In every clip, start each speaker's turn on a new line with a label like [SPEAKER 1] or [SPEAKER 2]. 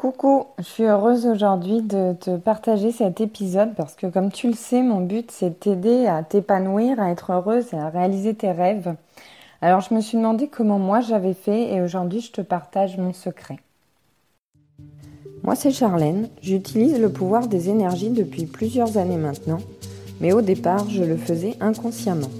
[SPEAKER 1] Coucou, je suis heureuse aujourd'hui de te partager cet épisode parce que comme tu le sais, mon but c'est de t'aider à t'épanouir, à être heureuse et à réaliser tes rêves. Alors je me suis demandé comment moi j'avais fait et aujourd'hui je te partage mon secret. Moi c'est Charlène, j'utilise le pouvoir des énergies depuis plusieurs années maintenant, mais au départ je le faisais inconsciemment.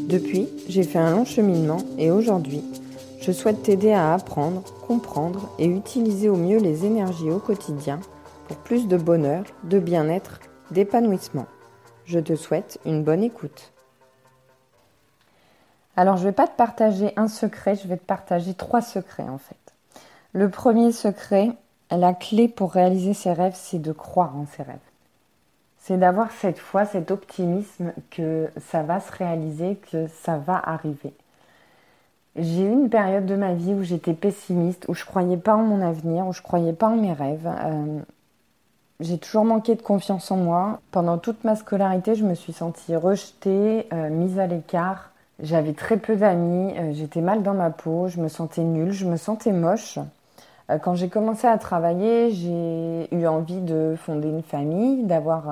[SPEAKER 1] Depuis, j'ai fait un long cheminement et aujourd'hui, je souhaite t'aider à apprendre, comprendre et utiliser au mieux les énergies au quotidien pour plus de bonheur, de bien-être, d'épanouissement. Je te souhaite une bonne écoute. Alors, je ne vais pas te partager un secret, je vais te partager trois secrets en fait. Le premier secret, la clé pour réaliser ses rêves, c'est de croire en ses rêves. C'est d'avoir cette foi, cet optimisme que ça va se réaliser, que ça va arriver. J'ai eu une période de ma vie où j'étais pessimiste, où je croyais pas en mon avenir, où je croyais pas en mes rêves. Euh, j'ai toujours manqué de confiance en moi. Pendant toute ma scolarité, je me suis sentie rejetée, euh, mise à l'écart. J'avais très peu d'amis, euh, j'étais mal dans ma peau, je me sentais nulle, je me sentais moche. quand j'ai commencé à travailler, j'ai eu envie de fonder une famille, d'avoir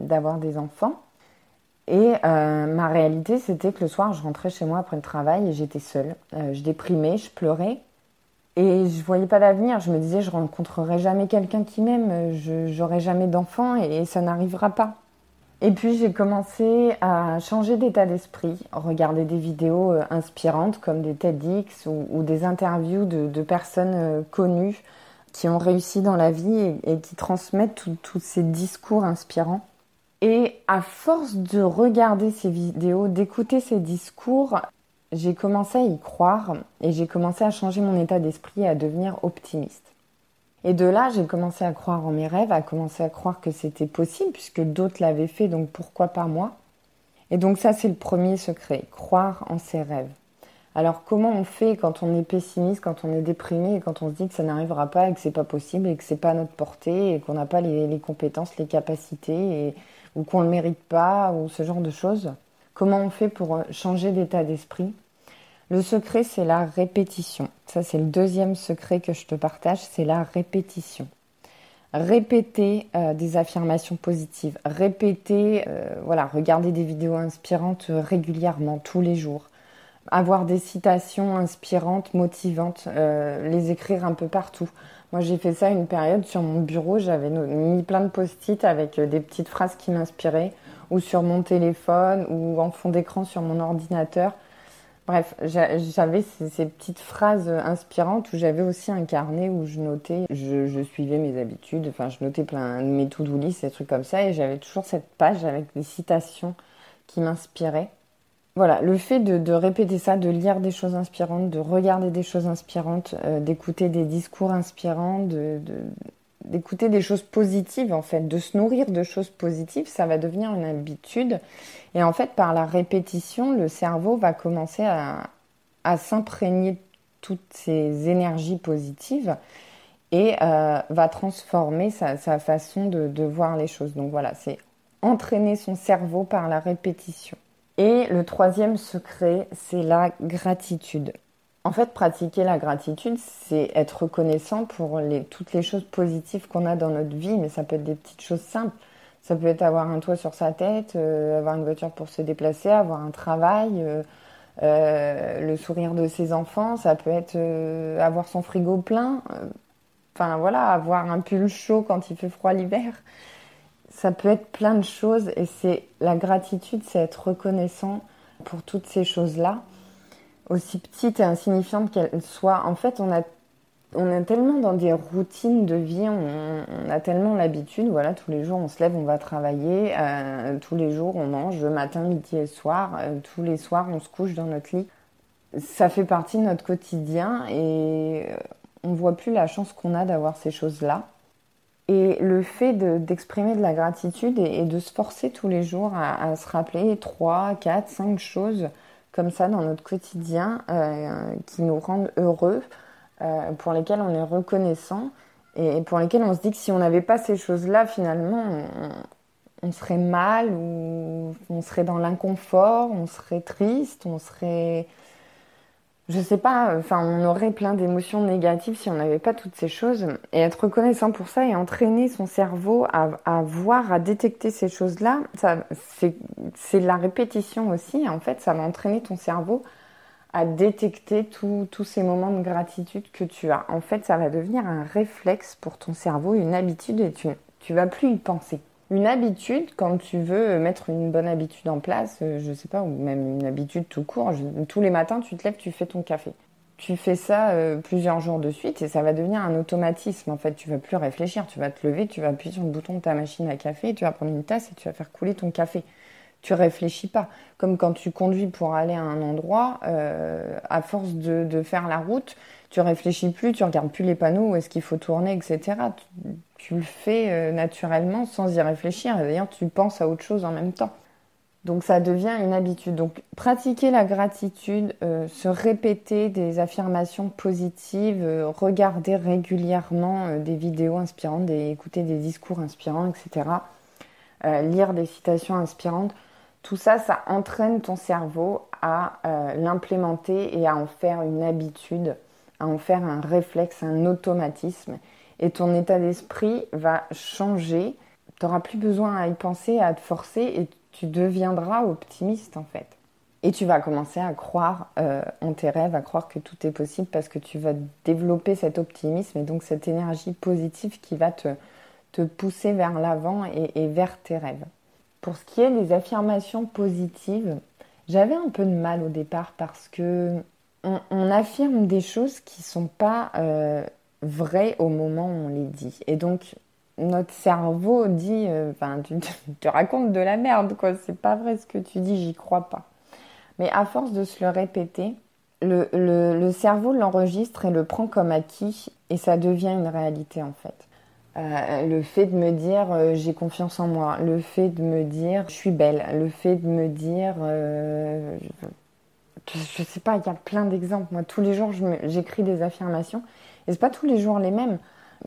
[SPEAKER 1] d'avoir des enfants. Et euh, ma réalité, c'était que le soir, je rentrais chez moi après le travail et j'étais seule. Euh, je déprimais, je pleurais. Et je voyais pas d'avenir. Je me disais, je rencontrerai jamais quelqu'un qui m'aime, je j'aurai jamais d'enfant et, ça n'arrivera pas. Et puis j'ai commencé à changer d'état d'esprit, regarder des vidéos euh, inspirantes comme des TEDx ou, des interviews de, personnes connues qui ont réussi dans la vie et, qui transmettent tous ces discours inspirants. Et à force de regarder ces vidéos, d'écouter ces discours, j'ai commencé à y croire et j'ai commencé à changer mon état d'esprit et à devenir optimiste. Et de là, j'ai commencé à croire en mes rêves, à commencer à croire que c'était possible puisque d'autres l'avaient fait, donc pourquoi pas moi? Et donc ça, c'est le premier secret, croire en ses rêves. Alors comment on fait quand on est pessimiste, quand on est déprimé et quand on se dit que ça n'arrivera pas et que c'est pas possible et que c'est pas à notre portée et qu'on n'a pas les, les, compétences, les capacités et ou qu'on ne le mérite pas, ou ce genre de choses. Comment on fait pour euh, changer d'état d'esprit? Le secret, c'est la répétition. Ça, c'est le deuxième secret que je te partage, c'est la répétition. Répéter euh, des affirmations positives, répéter, euh, voilà, regarder des vidéos inspirantes régulièrement, tous les jours, avoir des citations inspirantes, motivantes, les écrire un peu partout. Moi, j'ai fait ça une période sur mon bureau. J'avais mis plein de post-it avec euh, des petites phrases qui m'inspiraient, ou sur mon téléphone, ou en fond d'écran sur mon ordinateur. Bref, j'avais ces, petites phrases inspirantes où j'avais aussi un carnet où je notais, je, suivais mes habitudes, enfin, je notais plein de mes to-do list, trucs comme ça, et j'avais toujours cette page avec des citations qui m'inspiraient. Voilà, le fait de, répéter ça, de lire des choses inspirantes, de regarder des choses inspirantes, euh, d'écouter des discours inspirants, d'écouter des choses positives en fait, de se nourrir de choses positives, ça va devenir une habitude. Et en fait, par la répétition, le cerveau va commencer à, s'imprégner toutes ces énergies positives et euh, va transformer sa, façon de voir les choses. Donc voilà, c'est entraîner son cerveau par la répétition. Et le troisième secret, c'est la gratitude. En fait, pratiquer la gratitude, c'est être reconnaissant pour toutes les choses positives qu'on a dans notre vie, mais ça peut être des petites choses simples. Ça peut être avoir un toit sur sa tête, euh, avoir une voiture pour se déplacer, avoir un travail, euh, euh, le sourire de ses enfants, ça peut être avoir son frigo plein, enfin voilà, avoir un pull chaud quand il fait froid l'hiver ça peut être plein de choses et c'est la gratitude, c'est être reconnaissant pour toutes ces choses-là, aussi petites et insignifiantes qu'elles soient. En fait, on a on est tellement dans des routines de vie, on, a tellement l'habitude, voilà, tous les jours on se lève, on va travailler, euh, tous les jours on mange le matin, midi et soir, euh, tous les soirs on se couche dans notre lit. Ça fait partie de notre quotidien et euh, on voit plus la chance qu'on a d'avoir ces choses-là. Et le fait d'exprimer de, la gratitude et, de se forcer tous les jours à, se rappeler 3, 4, 5 choses comme ça dans notre quotidien euh, qui nous rendent heureux, euh, pour lesquelles on est reconnaissant et pour lesquelles on se dit que si on n'avait pas ces choses-là, finalement, on, on, serait mal ou on serait dans l'inconfort, on serait triste, on serait je sais pas, enfin, on aurait plein d'émotions négatives si on n'avait pas toutes ces choses. Et être reconnaissant pour ça et entraîner son cerveau à, voir, à détecter ces choses-là, c'est la répétition aussi. En fait, ça va entraîner ton cerveau à détecter tous ces moments de gratitude que tu as. En fait, ça va devenir un réflexe pour ton cerveau, une habitude, et tu, tu vas plus y penser. Une habitude, quand tu veux mettre une bonne habitude en place, euh, je sais pas, ou même une habitude tout court, tous les matins tu te lèves, tu fais ton café. Tu fais ça euh, plusieurs jours de suite et ça va devenir un automatisme. En fait, tu vas plus réfléchir, tu vas te lever, tu vas appuyer sur le bouton de ta machine à café, tu vas prendre une tasse et tu vas faire couler ton café. Tu réfléchis pas. Comme quand tu conduis pour aller à un endroit, euh, à force de, faire la route, tu réfléchis plus, tu regardes plus les panneaux, où est-ce qu'il faut tourner, etc le fais euh, naturellement sans y réfléchir. Et d'ailleurs, tu penses à autre chose en même temps. Donc ça devient une habitude. Donc pratiquer la gratitude, euh, se répéter des affirmations positives, euh, regarder régulièrement des vidéos inspirantes, écouter des discours inspirants, etc. lire des citations inspirantes. Tout ça, ça entraîne ton cerveau à l'implémenter et à en faire une habitude, à en faire un réflexe, un automatisme et ton état d'esprit va changer. Tu n'auras plus besoin à y penser, à te forcer et tu deviendras optimiste en fait. Et tu vas commencer à croire euh, en tes rêves, à croire que tout est possible parce que tu vas développer cet optimisme et donc cette énergie positive qui va te, te pousser vers l'avant et, vers tes rêves. Pour ce qui est des affirmations positives, j'avais un peu de mal au départ parce que on, affirme des choses qui ne sont pas euh, vrai au moment où on les dit. Et donc, notre cerveau dit, euh, enfin, tu te racontes de la merde, quoi. C'est pas vrai ce que tu dis, j'y crois pas. Mais à force de se le répéter, le, cerveau l'enregistre et le prend comme acquis et ça devient une réalité en fait. Euh, le fait de me dire euh, j'ai confiance en moi, le fait de me dire je suis belle, le fait de me dire je, je, sais pas, il y a plein d'exemples. Moi, tous les jours, j'écris des affirmations et c'est pas tous les jours les mêmes.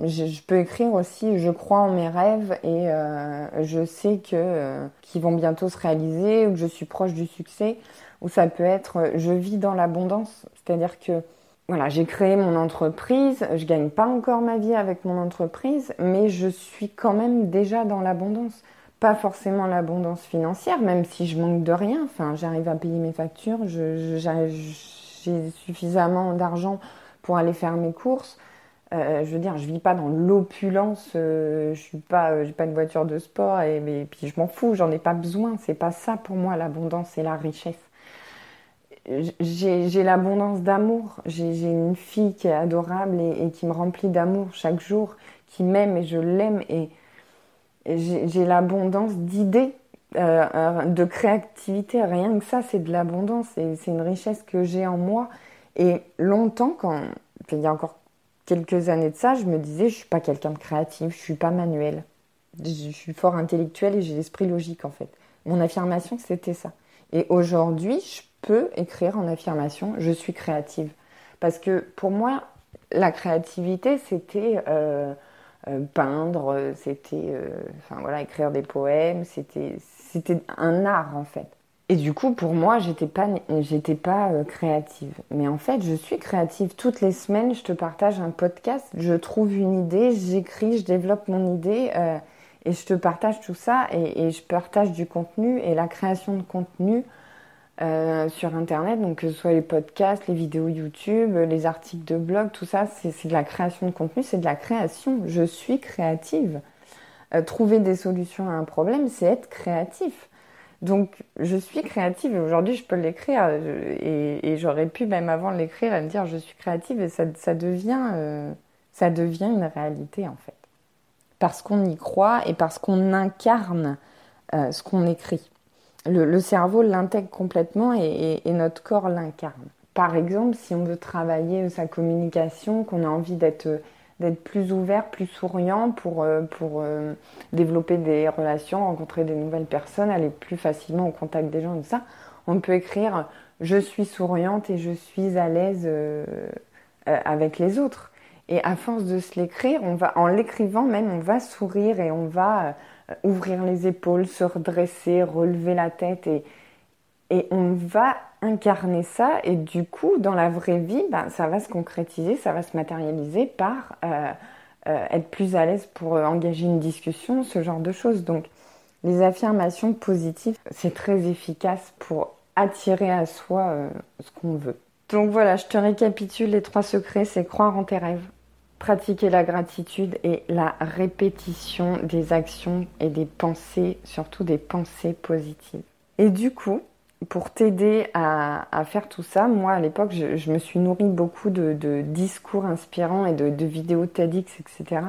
[SPEAKER 1] Je, peux écrire aussi je crois en mes rêves et euh, je sais que euh, qu'ils vont bientôt se réaliser ou que je suis proche du succès. Ou ça peut être je vis dans l'abondance. C'est-à-dire que voilà j'ai créé mon entreprise je gagne pas encore ma vie avec mon entreprise mais je suis quand même déjà dans l'abondance. Pas forcément l'abondance financière même si je manque de rien. Enfin j'arrive à payer mes factures j'ai suffisamment d'argent pour aller faire mes courses. Euh, je veux dire, je vis pas dans l'opulence, euh, je suis pas, euh, pas une voiture de sport et puis je m'en fous, j'en ai pas besoin. C'est pas ça pour moi l'abondance et la richesse. J'ai l'abondance d'amour. J'ai une fille qui est adorable et, qui me remplit d'amour chaque jour, qui m'aime et je l'aime et, et j'ai l'abondance d'idées, de créativité. Rien que ça, c'est de l'abondance et c'est une richesse que j'ai en moi et longtemps, quand il y a encore quelques années de ça, je me disais, je suis pas quelqu'un de créatif, je suis pas manuel. Je suis fort intellectuel et j'ai l'esprit logique en fait. Mon affirmation, c'était ça. Et aujourd'hui, je peux écrire en affirmation, je suis créative. Parce que pour moi, la créativité, c'était euh, euh, peindre, c'était euh, enfin écrire des poèmes, c'était un art en fait. Et du coup, pour moi, j'étais pas, j'étais pas euh, créative. Mais en fait, je suis créative. Toutes les semaines, je te partage un podcast, je trouve une idée, j'écris, je développe mon idée euh, et je te partage tout ça et, je partage du contenu et la création de contenu euh, sur Internet. Donc, que ce soit les podcasts, les vidéos YouTube, les articles de blog, tout ça, c'est de la création de contenu, c'est de la création. Je suis créative. trouver des solutions à un problème, c'est être créatif. Donc, je suis créative et aujourd'hui, je peux l'écrire. Et, j'aurais pu, même avant de l'écrire, me dire je suis créative et ça, devient, euh, ça devient une réalité en fait. Parce qu'on y croit et parce qu'on incarne euh, ce qu'on écrit. Le, cerveau l'intègre complètement et, notre corps l'incarne. Par exemple, si on veut travailler sa communication, qu'on a envie d'être d'être plus ouvert, plus souriant pour, euh, pour euh, développer des relations, rencontrer des nouvelles personnes, aller plus facilement au contact des gens tout ça. On peut écrire je suis souriante et je suis à l'aise euh, avec les autres. Et à force de se l'écrire, on va, en l'écrivant même, on va sourire et on va ouvrir les épaules, se redresser, relever la tête et, Et on va incarner ça et du coup, dans la vraie vie, ben, ça va se concrétiser, ça va se matérialiser par euh, euh, être plus à l'aise pour engager une discussion, ce genre de choses. Donc, les affirmations positives, c'est très efficace pour attirer à soi ce qu'on veut. Donc voilà, je te récapitule les trois secrets, c'est croire en tes rêves, pratiquer la gratitude et la répétition des actions et des pensées, surtout des pensées positives. Et du coup, pour t'aider à, faire tout ça, moi à l'époque, je, me suis nourrie beaucoup de, discours inspirants et de, vidéos TEDx, etc.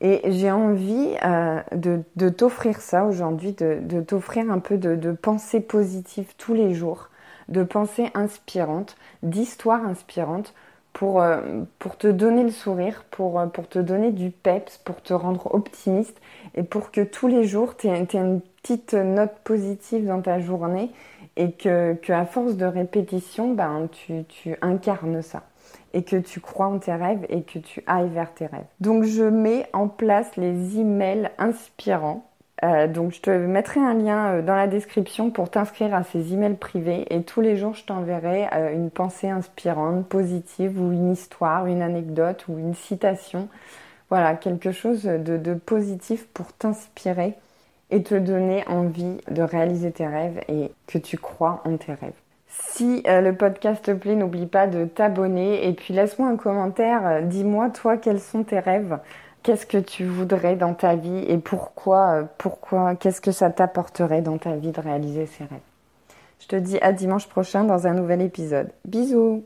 [SPEAKER 1] Et j'ai envie euh, de, t'offrir ça aujourd'hui, de, t'offrir un peu de, pensées positives tous les jours, de pensées inspirantes, d'histoires inspirantes pour, euh, pour te donner le sourire, pour, euh, pour te donner du peps, pour te rendre optimiste et pour que tous les jours tu aies, une petite note positive dans ta journée et que, que à force de répétition, ben, tu, tu incarnes ça et que tu crois en tes rêves et que tu ailles vers tes rêves. Donc je mets en place les emails inspirants euh, donc je te mettrai un lien euh, dans la description pour t'inscrire à ces emails privés et tous les jours je t'enverrai euh, une pensée inspirante, positive ou une histoire, une anecdote ou une citation. Voilà, quelque chose de, positif pour t'inspirer et te donner envie de réaliser tes rêves et que tu crois en tes rêves. Si le podcast te plaît, n'oublie pas de t'abonner et puis laisse-moi un commentaire. Dis-moi toi quels sont tes rêves? Qu'est-ce que tu voudrais dans ta vie et pourquoi, euh, pourquoi, qu'est-ce que ça t'apporterait dans ta vie de réaliser ces rêves? Je te dis à dimanche prochain dans un nouvel épisode. Bisous